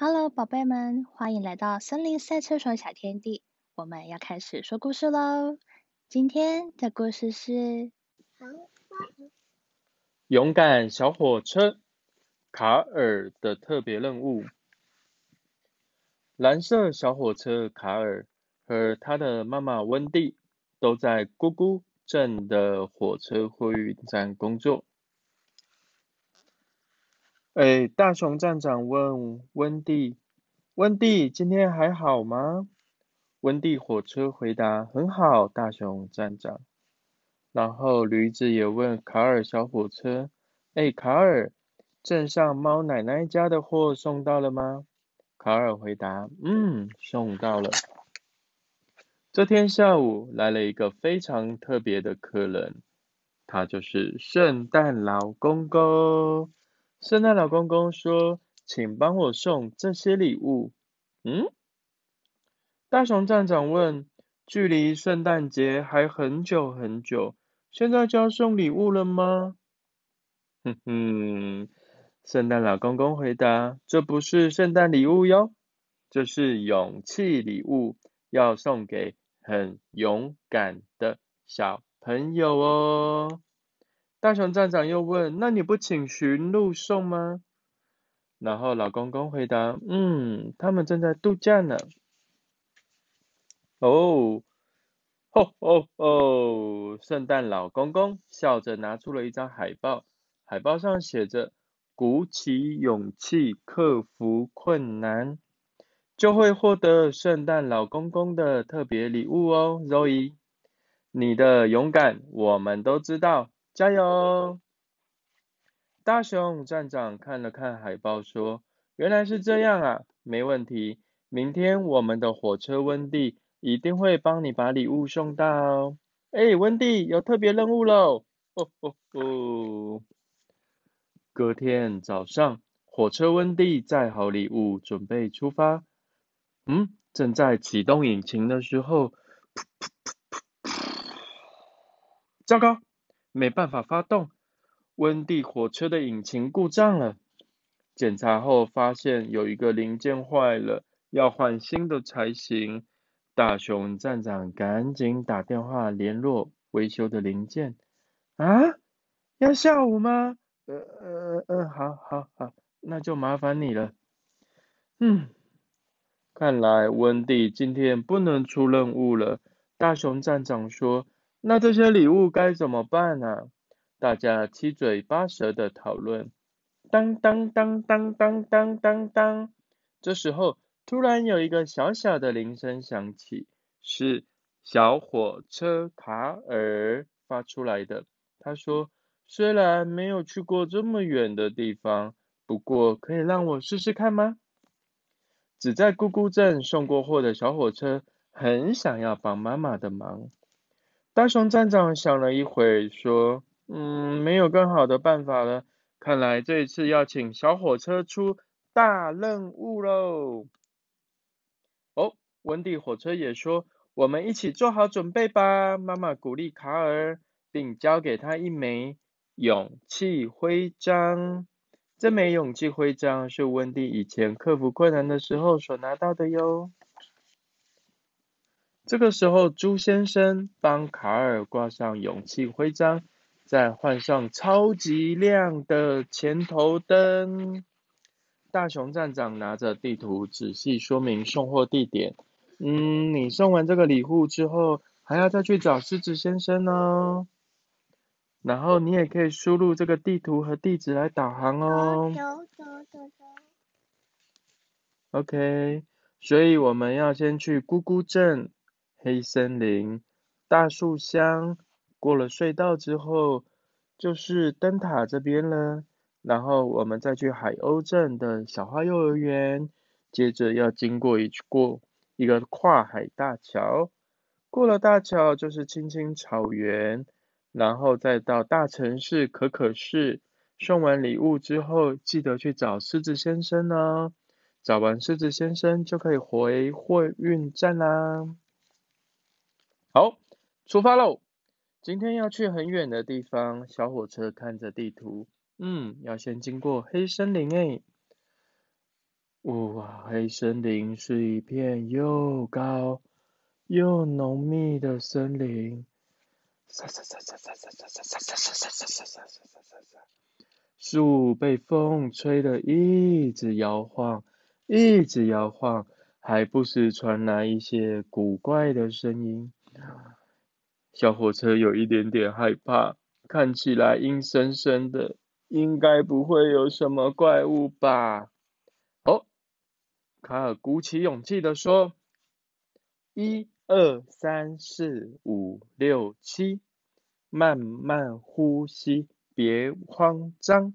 Hello，宝贝们，欢迎来到森林赛车手小天地。我们要开始说故事喽。今天的故事是勇敢小火车卡尔的特别任务。蓝色小火车卡尔和他的妈妈温蒂都在咕咕镇的火车货运站工作。哎，大熊站长问温蒂：“温蒂，今天还好吗？”温蒂火车回答：“很好，大熊站长。”然后驴子也问卡尔小火车：“哎，卡尔，镇上猫奶奶家的货送到了吗？”卡尔回答：“嗯，送到了。”这天下午来了一个非常特别的客人，他就是圣诞老公公。圣诞老公公说：“请帮我送这些礼物。”嗯？大熊站长问：“距离圣诞节还很久很久，现在就要送礼物了吗？”哼哼，圣诞老公公回答：“这不是圣诞礼物哟，这是勇气礼物，要送给很勇敢的小朋友哦。”大熊站长又问：“那你不请驯鹿送吗？”然后老公公回答：“嗯，他们正在度假呢。”哦，吼吼吼！圣诞老公公笑着拿出了一张海报，海报上写着：“鼓起勇气，克服困难，就会获得圣诞老公公的特别礼物哦。” Zoe，你的勇敢我们都知道。加油！大熊站长看了看海报，说：“原来是这样啊，没问题。明天我们的火车温蒂一定会帮你把礼物送到。”哎，温蒂有特别任务喽！哦哦哦！隔天早上，火车温蒂载好礼物，准备出发。嗯，正在启动引擎的时候，噗噗噗噗噗！糟糕！没办法发动，温蒂火车的引擎故障了。检查后发现有一个零件坏了，要换新的才行。大熊站长赶紧打电话联络维修的零件。啊？要下午吗？呃呃呃，好好好，那就麻烦你了。嗯，看来温蒂今天不能出任务了。大熊站长说。那这些礼物该怎么办呢？大家七嘴八舌的讨论。当当当当当当当当，这时候突然有一个小小的铃声响起，是小火车卡尔发出来的。他说：“虽然没有去过这么远的地方，不过可以让我试试看吗？”只在咕咕镇送过货的小火车很想要帮妈妈的忙。大熊站长想了一会，说：“嗯，没有更好的办法了。看来这一次要请小火车出大任务喽。”哦，温蒂火车也说：“我们一起做好准备吧。”妈妈鼓励卡尔，并交给他一枚勇气徽章。这枚勇气徽章是温蒂以前克服困难的时候所拿到的哟。这个时候，朱先生帮卡尔挂上勇气徽章，再换上超级亮的前头灯。大熊站长拿着地图，仔细说明送货地点。嗯，你送完这个礼物之后，还要再去找狮子先生哦。然后你也可以输入这个地图和地址来导航哦。OK，所以我们要先去咕咕镇。黑森林、大树乡，过了隧道之后，就是灯塔这边了。然后我们再去海鸥镇的小花幼儿园，接着要经过一过一个跨海大桥，过了大桥就是青青草原，然后再到大城市可可市。送完礼物之后，记得去找狮子先生哦。找完狮子先生，就可以回货运站啦。好，出发喽！今天要去很远的地方。小火车看着地图，嗯，要先经过黑森林诶。哇黑森林是一片又高又浓密的森林。沙沙沙沙沙沙沙沙沙沙沙沙沙沙沙沙沙。树被风吹得一直摇晃，一直摇晃，还不时传来一些古怪的声音。小火车有一点点害怕，看起来阴森森的，应该不会有什么怪物吧？哦，卡尔鼓起勇气的说：“一二三四五六七，慢慢呼吸，别慌张。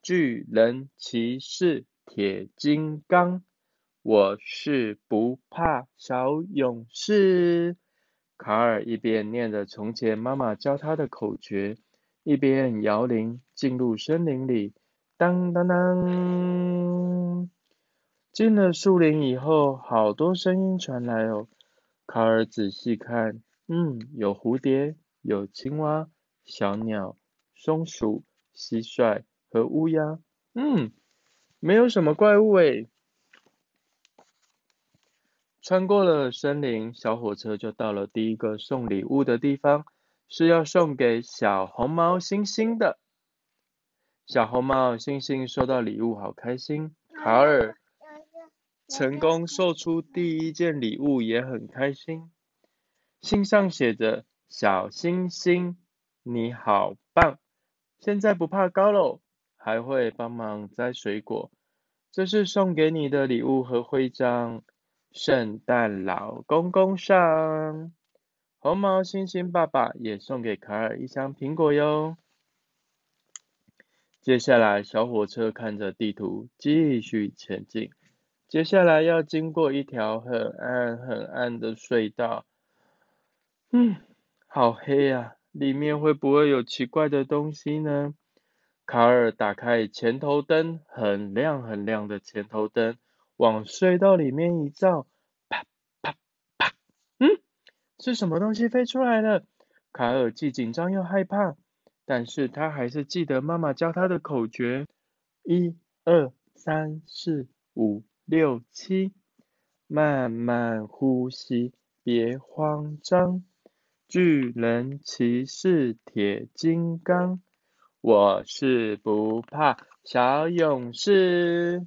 巨人骑士铁金刚，我是不怕小勇士。”卡尔一边念着从前妈妈教他的口诀，一边摇铃进入森林里。当当当！进了树林以后，好多声音传来哦。卡尔仔细看，嗯，有蝴蝶，有青蛙，小鸟，松鼠，蟋蟀和乌鸦。嗯，没有什么怪物诶。穿过了森林，小火车就到了第一个送礼物的地方，是要送给小红毛猩猩的。小红帽猩猩收到礼物，好开心。卡尔成功送出第一件礼物，也很开心。信上写着：“小星星，你好棒！现在不怕高喽，还会帮忙摘水果。这是送给你的礼物和徽章。”圣诞老公公上，红毛猩猩爸爸也送给卡尔一箱苹果哟。接下来，小火车看着地图继续前进。接下来要经过一条很暗很暗的隧道。嗯，好黑呀，里面会不会有奇怪的东西呢？卡尔打开前头灯，很亮很亮的前头灯。往隧道里面一照，啪啪啪，嗯，是什么东西飞出来了？卡尔既紧张又害怕，但是他还是记得妈妈教他的口诀：一、二、三、四、五、六、七，慢慢呼吸，别慌张。巨人骑士铁金刚，我是不怕小勇士。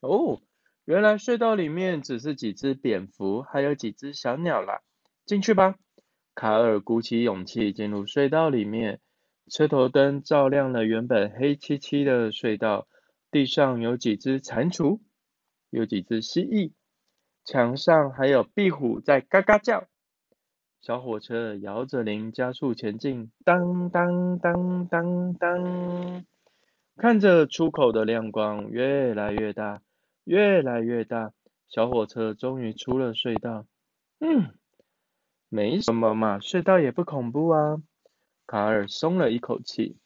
哦，原来隧道里面只是几只蝙蝠，还有几只小鸟啦。进去吧。卡尔鼓起勇气进入隧道里面，车头灯照亮了原本黑漆漆的隧道。地上有几只蟾蜍，有几只蜥蜴，墙上还有壁虎在嘎嘎叫。小火车摇着铃加速前进，当当当当当，看着出口的亮光越来越大。越来越大，小火车终于出了隧道。嗯，没什么嘛，隧道也不恐怖啊。卡尔松了一口气。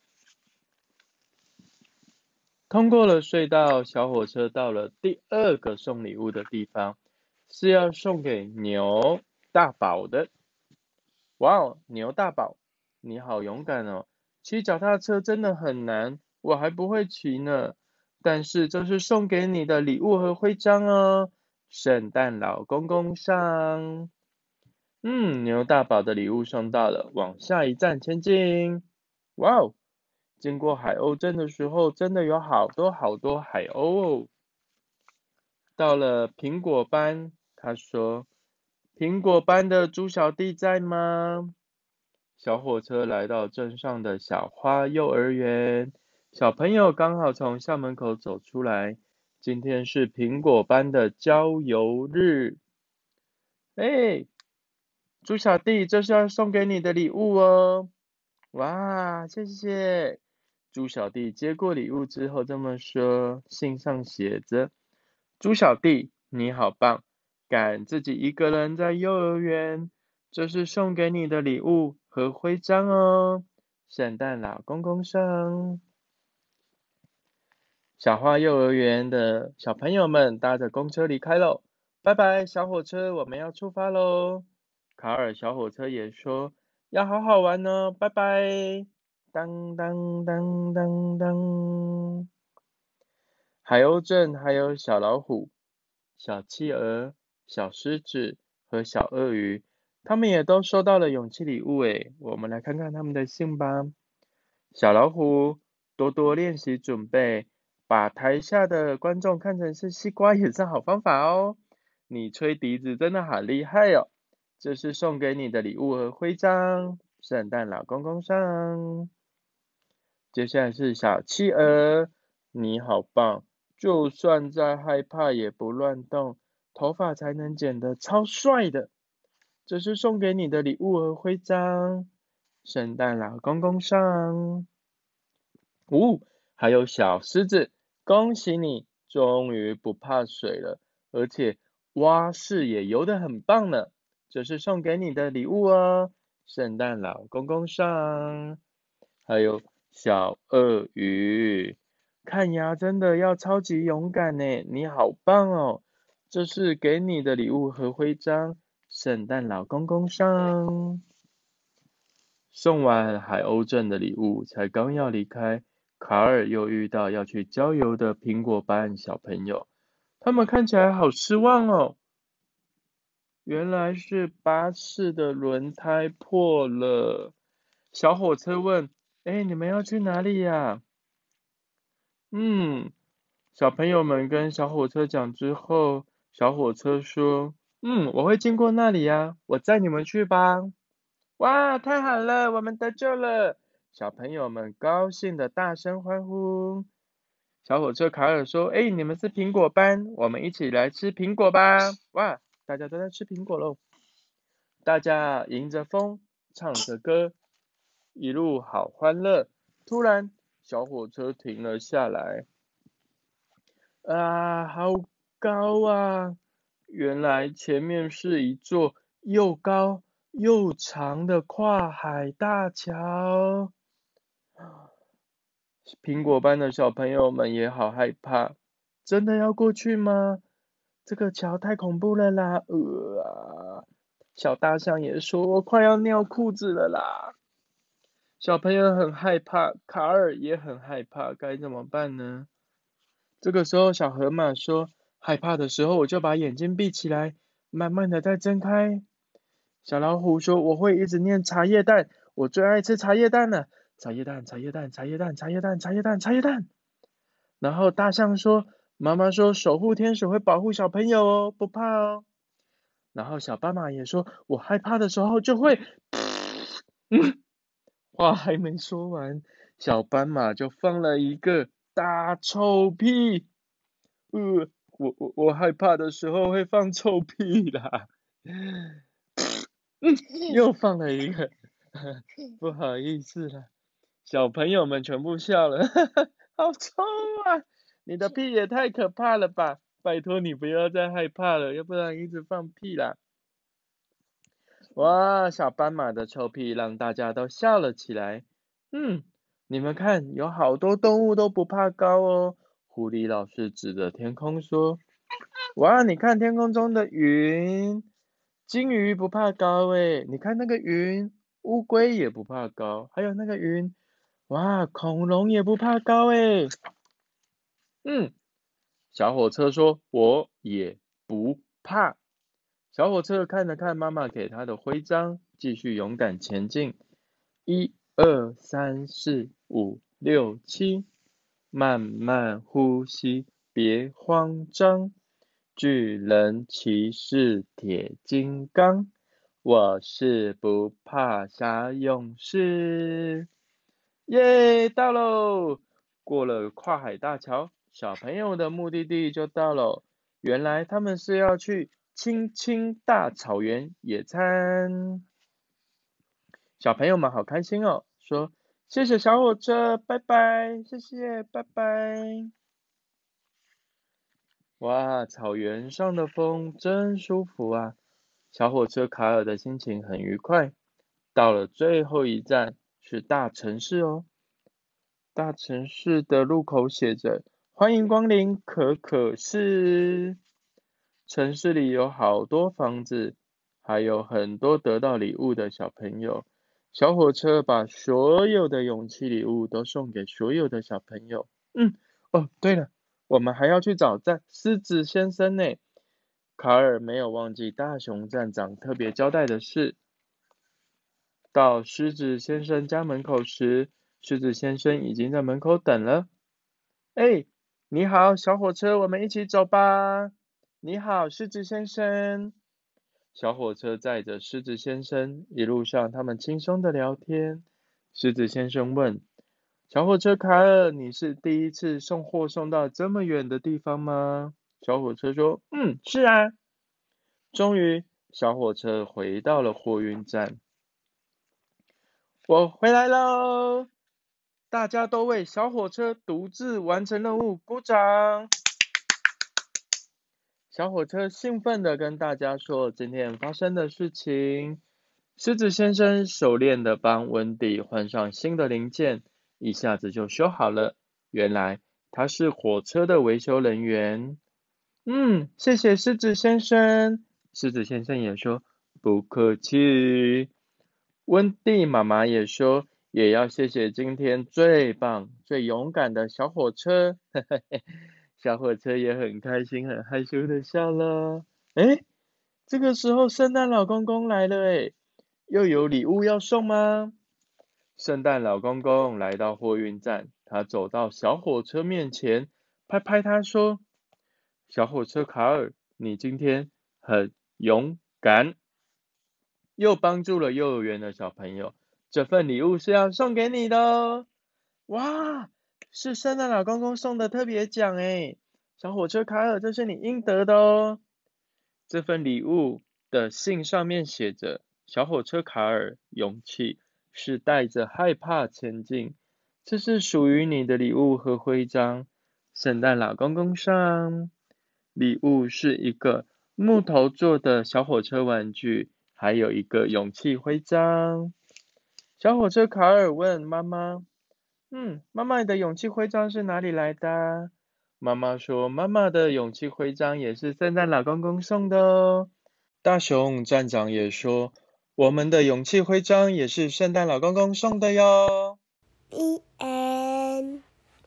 通过了隧道，小火车到了第二个送礼物的地方，是要送给牛大宝的。哇哦，牛大宝，你好勇敢哦！骑脚踏车真的很难，我还不会骑呢。但是这是送给你的礼物和徽章哦，圣诞老公公上。嗯，牛大宝的礼物送到了，往下一站前进。哇哦，经过海鸥镇的时候，真的有好多好多海鸥哦。到了苹果班，他说：“苹果班的猪小弟在吗？”小火车来到镇上的小花幼儿园。小朋友刚好从校门口走出来。今天是苹果班的郊游日。哎，猪小弟，这是要送给你的礼物哦！哇，谢谢！猪小弟接过礼物之后这么说，信上写着：“猪小弟，你好棒，敢自己一个人在幼儿园。这是送给你的礼物和徽章哦，圣诞老公公上。”小花幼儿园的小朋友们搭着公车离开喽，拜拜，小火车，我们要出发喽。卡尔小火车也说要好好玩哦，拜拜。当当当当当。海鸥镇还有小老虎、小企鹅、小狮子和小鳄鱼，他们也都收到了勇气礼物诶。我们来看看他们的信吧。小老虎，多多练习准备，把台下的观众看成是西瓜也是好方法哦。你吹笛子真的好厉害哦！这是送给你的礼物和徽章，圣诞老公公上。接下来是小企鹅，你好棒，就算再害怕也不乱动，头发才能剪得超帅的。这是送给你的礼物和徽章，圣诞老公公上。呜，还有小狮子，恭喜你，终于不怕水了，而且。蛙式也游得很棒呢，这是送给你的礼物哦，圣诞老公公上。还有小鳄鱼，看牙真的要超级勇敢呢，你好棒哦，这是给你的礼物和徽章，圣诞老公公上。送完海鸥镇的礼物，才刚要离开，卡尔又遇到要去郊游的苹果班小朋友。他们看起来好失望哦，原来是巴士的轮胎破了。小火车问：“哎，你们要去哪里呀？”嗯，小朋友们跟小火车讲之后，小火车说：“嗯，我会经过那里呀，我载你们去吧。”哇，太好了，我们得救了！小朋友们高兴的大声欢呼。小火车卡尔说：“哎，你们是苹果班，我们一起来吃苹果吧！”哇，大家都在吃苹果喽！大家迎着风，唱着歌，一路好欢乐。突然，小火车停了下来。啊，好高啊！原来前面是一座又高又长的跨海大桥。苹果班的小朋友们也好害怕，真的要过去吗？这个桥太恐怖了啦！呃啊，小大象也说，我快要尿裤子了啦。小朋友很害怕，卡尔也很害怕，该怎么办呢？这个时候，小河马说，害怕的时候我就把眼睛闭起来，慢慢的再睁开。小老虎说，我会一直念茶叶蛋，我最爱吃茶叶蛋了。茶叶蛋，茶叶蛋，茶叶蛋，茶叶蛋，茶叶蛋，茶叶蛋。然后大象说：“妈妈说守护天使会保护小朋友哦，不怕哦。”然后小斑马也说：“我害怕的时候就会……”嗯，话还没说完，小斑马就放了一个大臭屁。呃，我我我害怕的时候会放臭屁啦。嗯，又放了一个，不好意思了。小朋友们全部笑了，哈哈，好臭啊！你的屁也太可怕了吧！拜托你不要再害怕了，要不然一直放屁啦。哇，小斑马的臭屁让大家都笑了起来。嗯，你们看，有好多动物都不怕高哦。狐狸老师指着天空说：“哇，你看天空中的云，金鱼不怕高诶，你看那个云，乌龟也不怕高，还有那个云。”哇，恐龙也不怕高诶。嗯，小火车说：“我也不怕。”小火车看了看妈妈给他的徽章，继续勇敢前进。一二三四五六七，慢慢呼吸，别慌张。巨人骑士铁金刚，我是不怕啥勇士。耶，到喽！过了跨海大桥，小朋友的目的地就到了。原来他们是要去青青大草原野餐。小朋友们好开心哦，说谢谢小火车，拜拜，谢谢，拜拜。哇，草原上的风真舒服啊！小火车卡尔的心情很愉快。到了最后一站。是大城市哦，大城市的路口写着“欢迎光临可可市”。城市里有好多房子，还有很多得到礼物的小朋友。小火车把所有的勇气礼物都送给所有的小朋友。嗯，哦，对了，我们还要去找在狮子先生呢。卡尔没有忘记大熊站长特别交代的事。到狮子先生家门口时，狮子先生已经在门口等了。哎，你好，小火车，我们一起走吧。你好，狮子先生。小火车载着狮子先生，一路上他们轻松的聊天。狮子先生问：“小火车卡尔，你是第一次送货送到这么远的地方吗？”小火车说：“嗯，是啊。”终于，小火车回到了货运站。我回来喽！大家都为小火车独自完成任务鼓掌。小火车兴奋的跟大家说今天发生的事情。狮子先生熟练的帮温迪换上新的零件，一下子就修好了。原来他是火车的维修人员。嗯，谢谢狮子先生。狮子先生也说不客气。温蒂妈妈也说，也要谢谢今天最棒、最勇敢的小火车。小火车也很开心、很害羞的笑了。哎，这个时候圣诞老公公来了，哎，又有礼物要送吗？圣诞老公公来到货运站，他走到小火车面前，拍拍他说：“小火车卡尔，你今天很勇敢。”又帮助了幼儿园的小朋友，这份礼物是要送给你的哦！哇，是圣诞老公公送的特别奖哎，小火车卡尔，这是你应得的哦。这份礼物的信上面写着：“小火车卡尔，勇气是带着害怕前进。”这是属于你的礼物和徽章。圣诞老公公上，礼物是一个木头做的小火车玩具。还有一个勇气徽章。小火车卡尔问妈妈：“嗯，妈妈你的勇气徽章是哪里来的？”妈妈说：“妈妈的勇气徽章也是圣诞老公公送的哦。”大熊站长也说：“我们的勇气徽章也是圣诞老公公送的哟。”